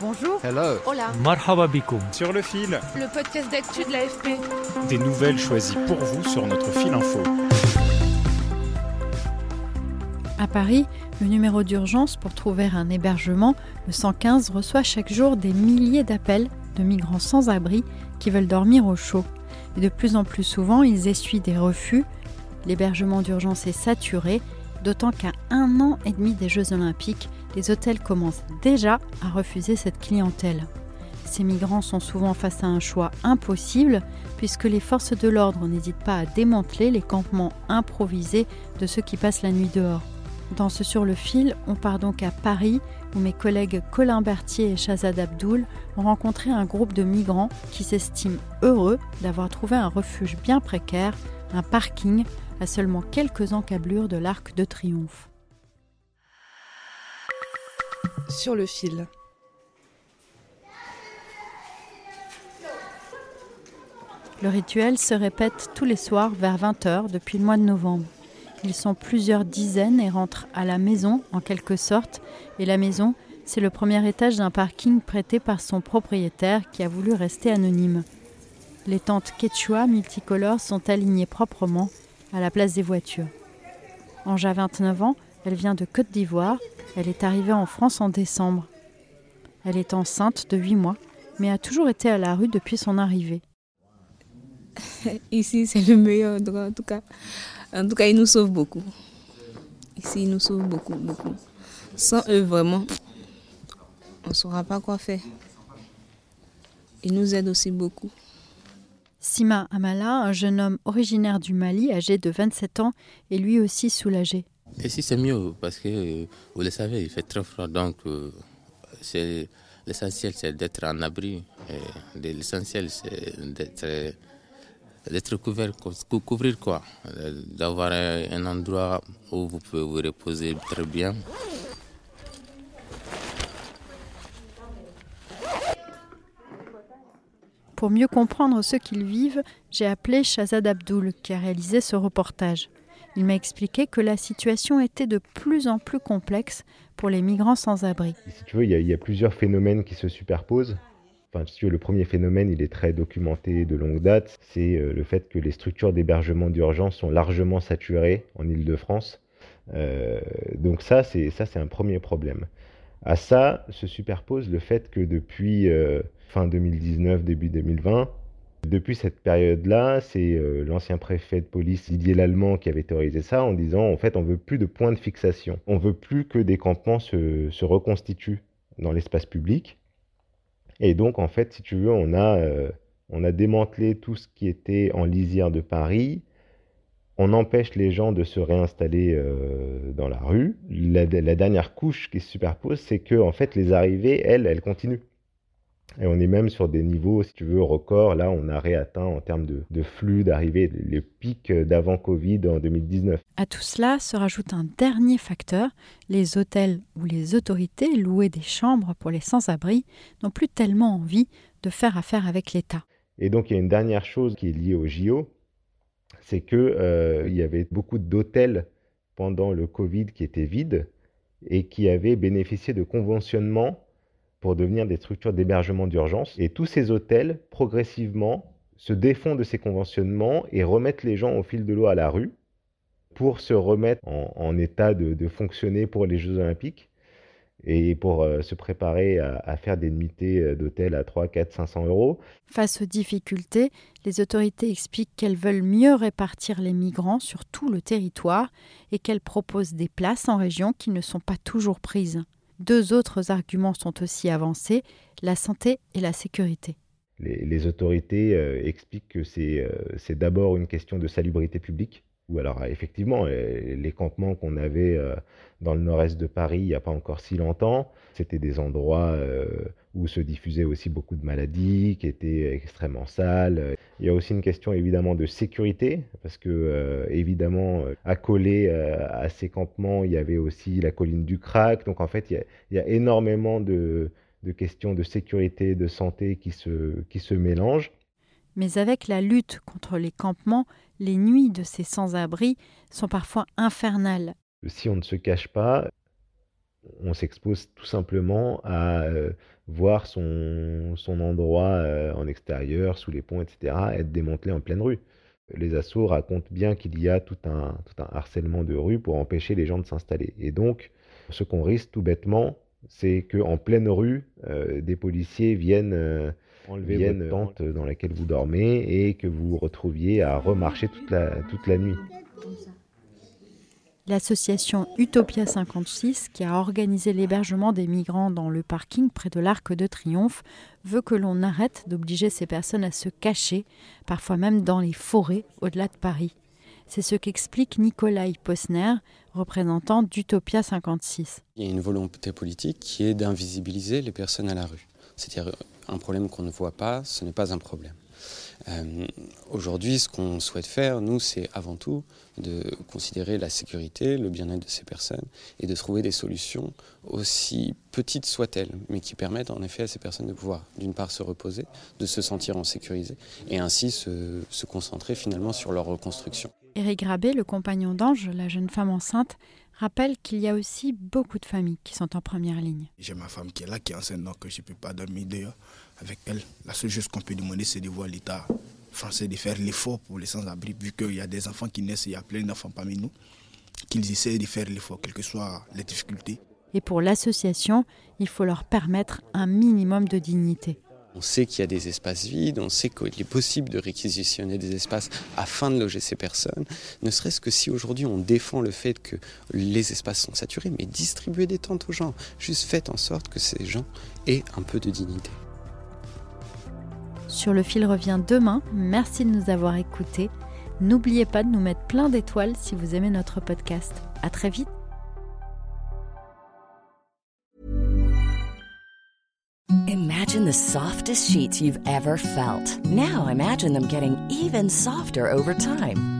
Bonjour. Hello. Hola. Marhaba. Sur le fil. Le podcast d'actu de l'AFP. Des nouvelles choisies pour vous sur notre fil info. À Paris, le numéro d'urgence pour trouver un hébergement, le 115, reçoit chaque jour des milliers d'appels de migrants sans abri qui veulent dormir au chaud. Et de plus en plus souvent, ils essuient des refus. L'hébergement d'urgence est saturé, d'autant qu'à un an et demi des Jeux olympiques, les hôtels commencent déjà à refuser cette clientèle. Ces migrants sont souvent face à un choix impossible puisque les forces de l'ordre n'hésitent pas à démanteler les campements improvisés de ceux qui passent la nuit dehors. Dans ce Sur le fil, on part donc à Paris où mes collègues Colin Berthier et Shazad Abdoul ont rencontré un groupe de migrants qui s'estiment heureux d'avoir trouvé un refuge bien précaire, un parking à seulement quelques encablures de l'Arc de Triomphe. Sur le fil. Le rituel se répète tous les soirs vers 20h depuis le mois de novembre. Ils sont plusieurs dizaines et rentrent à la maison en quelque sorte. Et la maison, c'est le premier étage d'un parking prêté par son propriétaire qui a voulu rester anonyme. Les tentes quechua multicolores sont alignées proprement à la place des voitures. Ange a 29 ans, elle vient de Côte d'Ivoire, elle est arrivée en France en décembre. Elle est enceinte de 8 mois, mais a toujours été à la rue depuis son arrivée. Ici, c'est le meilleur endroit en tout cas. En tout cas, ils nous sauvent beaucoup. Ici, ils nous sauvent beaucoup, beaucoup. Sans eux, vraiment, on ne saura pas quoi faire. Ils nous aident aussi beaucoup. Sima Amala, un jeune homme originaire du Mali, âgé de 27 ans, est lui aussi soulagé. Ici, c'est mieux parce que, vous le savez, il fait très froid. Donc, c'est, l'essentiel, c'est d'être en abri. L'essentiel, c'est d'être, d'être couvert, couvrir quoi. D'avoir un endroit où vous pouvez vous reposer très bien. Pour mieux comprendre ce qu'ils vivent, j'ai appelé Shazad Abdoul qui a réalisé ce reportage. Il m'a expliqué que la situation était de plus en plus complexe pour les migrants sans abri. Si tu veux, il y, a, plusieurs phénomènes qui se superposent. Enfin, si tu veux, le premier phénomène, il est très documenté de longue date. C'est euh, le fait que les structures d'hébergement d'urgence sont largement saturées en Ile-de-France. Euh, donc ça, c'est un premier problème. À ça se superpose le fait que depuis euh, fin 2019, début 2020, depuis cette période-là, c'est euh, l'ancien préfet de police Didier Lallemand qui avait théorisé ça en disant en fait on veut plus de points de fixation. On veut plus que des campements se, se reconstituent dans l'espace public. Et donc en fait, si tu veux, on a, euh, on a démantelé tout ce qui était en lisière de Paris. On empêche les gens de se réinstaller euh, dans la rue. La, la, dernière couche qui se superpose, c'est que en fait les arrivées, elles, elles continuent. Et on est même sur des niveaux, si tu veux, records. Là, on a réatteint en termes de, de flux d'arrivée les pics d'avant Covid en 2019. À tout cela se rajoute un dernier facteur. Les hôtels ou les autorités louaient des chambres pour les sans-abri n'ont plus tellement envie de faire affaire avec l'État. Et donc, il y a une dernière chose qui est liée au JO, c'est qu'il euh, y avait beaucoup d'hôtels pendant le Covid qui étaient vides et qui avaient bénéficié de conventionnements pour devenir des structures d'hébergement d'urgence. Et tous ces hôtels, progressivement, se défont de ces conventionnements et remettent les gens au fil de l'eau à la rue pour se remettre en, état de, fonctionner pour les Jeux Olympiques et pour euh, se préparer à, à faire des nuitées d'hôtel à 3, 4, 500 euros. Face aux difficultés, les autorités expliquent qu'elles veulent mieux répartir les migrants sur tout le territoire et qu'elles proposent des places en région qui ne sont pas toujours prises. Deux autres arguments sont aussi avancés, la santé et la sécurité. Les, les autorités euh, expliquent que c'est euh, d'abord une question de salubrité publique. Ou alors effectivement, les campements qu'on avait dans le nord-est de Paris il n'y a pas encore si longtemps. C'était des endroits euh, où se diffusaient aussi beaucoup de maladies, qui étaient extrêmement sales. Il y a aussi une question évidemment de sécurité, parce que euh, évidemment, accolé euh, à ces campements, il y avait aussi la colline du Crac. Donc en fait, il y a, énormément de, de, questions de sécurité, de santé qui se, qui se mélangent. Mais avec la lutte contre les campements, les nuits de ces sans-abri sont parfois infernales si on ne se cache pas, on s'expose tout simplement à euh, voir son, endroit euh, en extérieur, sous les ponts, etc., être démantelé en pleine rue. Les assauts racontent bien qu'il y a tout un, harcèlement de rue pour empêcher les gens de s'installer. Et donc, ce qu'on risque tout bêtement, c'est qu'en pleine rue, euh, des policiers viennent enlever votre tente dans laquelle vous dormez et que vous vous retrouviez à remarcher toute la, toute la nuit. L'association Utopia 56, qui a organisé l'hébergement des migrants dans le parking près de l'Arc de Triomphe, veut que l'on arrête d'obliger ces personnes à se cacher, parfois même dans les forêts au-delà de Paris. C'est ce qu'explique Nikolai Posner, représentant d'Utopia 56. Il y a une volonté politique qui est d'invisibiliser les personnes à la rue. C'est-à-dire un problème qu'on ne voit pas, ce n'est pas un problème. Euh, aujourd'hui, ce qu'on souhaite faire, nous, c'est avant tout de considérer la sécurité, le bien-être de ces personnes et de trouver des solutions aussi petites soient-elles, mais qui permettent en effet à ces personnes de pouvoir, d'une part, se reposer, de se sentir en sécurité et ainsi se, se concentrer finalement sur leur reconstruction. Éric Grabé, le compagnon d'Ange, la jeune femme enceinte, rappelle qu'il y a aussi beaucoup de familles qui sont en première ligne. J'ai ma femme qui est là, qui est enceinte, donc je ne peux pas dormir dehors avec elle. La seule chose qu'on peut demander, c'est de voir l'État français de faire l'effort pour les sans-abri, vu qu'il y a des enfants qui naissent, il y a plein d'enfants parmi nous, qu'ils essaient de faire l'effort, quelles que soient les difficultés. Et pour l'association, il faut leur permettre un minimum de dignité. On sait qu'il y a des espaces vides, on sait qu'il est possible de réquisitionner des espaces afin de loger ces personnes, ne serait-ce que si aujourd'hui on défend le fait que les espaces sont saturés, mais distribuer des tentes aux gens, juste faites en sorte que ces gens aient un peu de dignité. Sur le fil revient demain, merci de nous avoir écoutés. N'oubliez pas de nous mettre plein d'étoiles si vous aimez notre podcast. À très vite Imagine the softest sheets you've ever felt. Now imagine them getting even softer over time.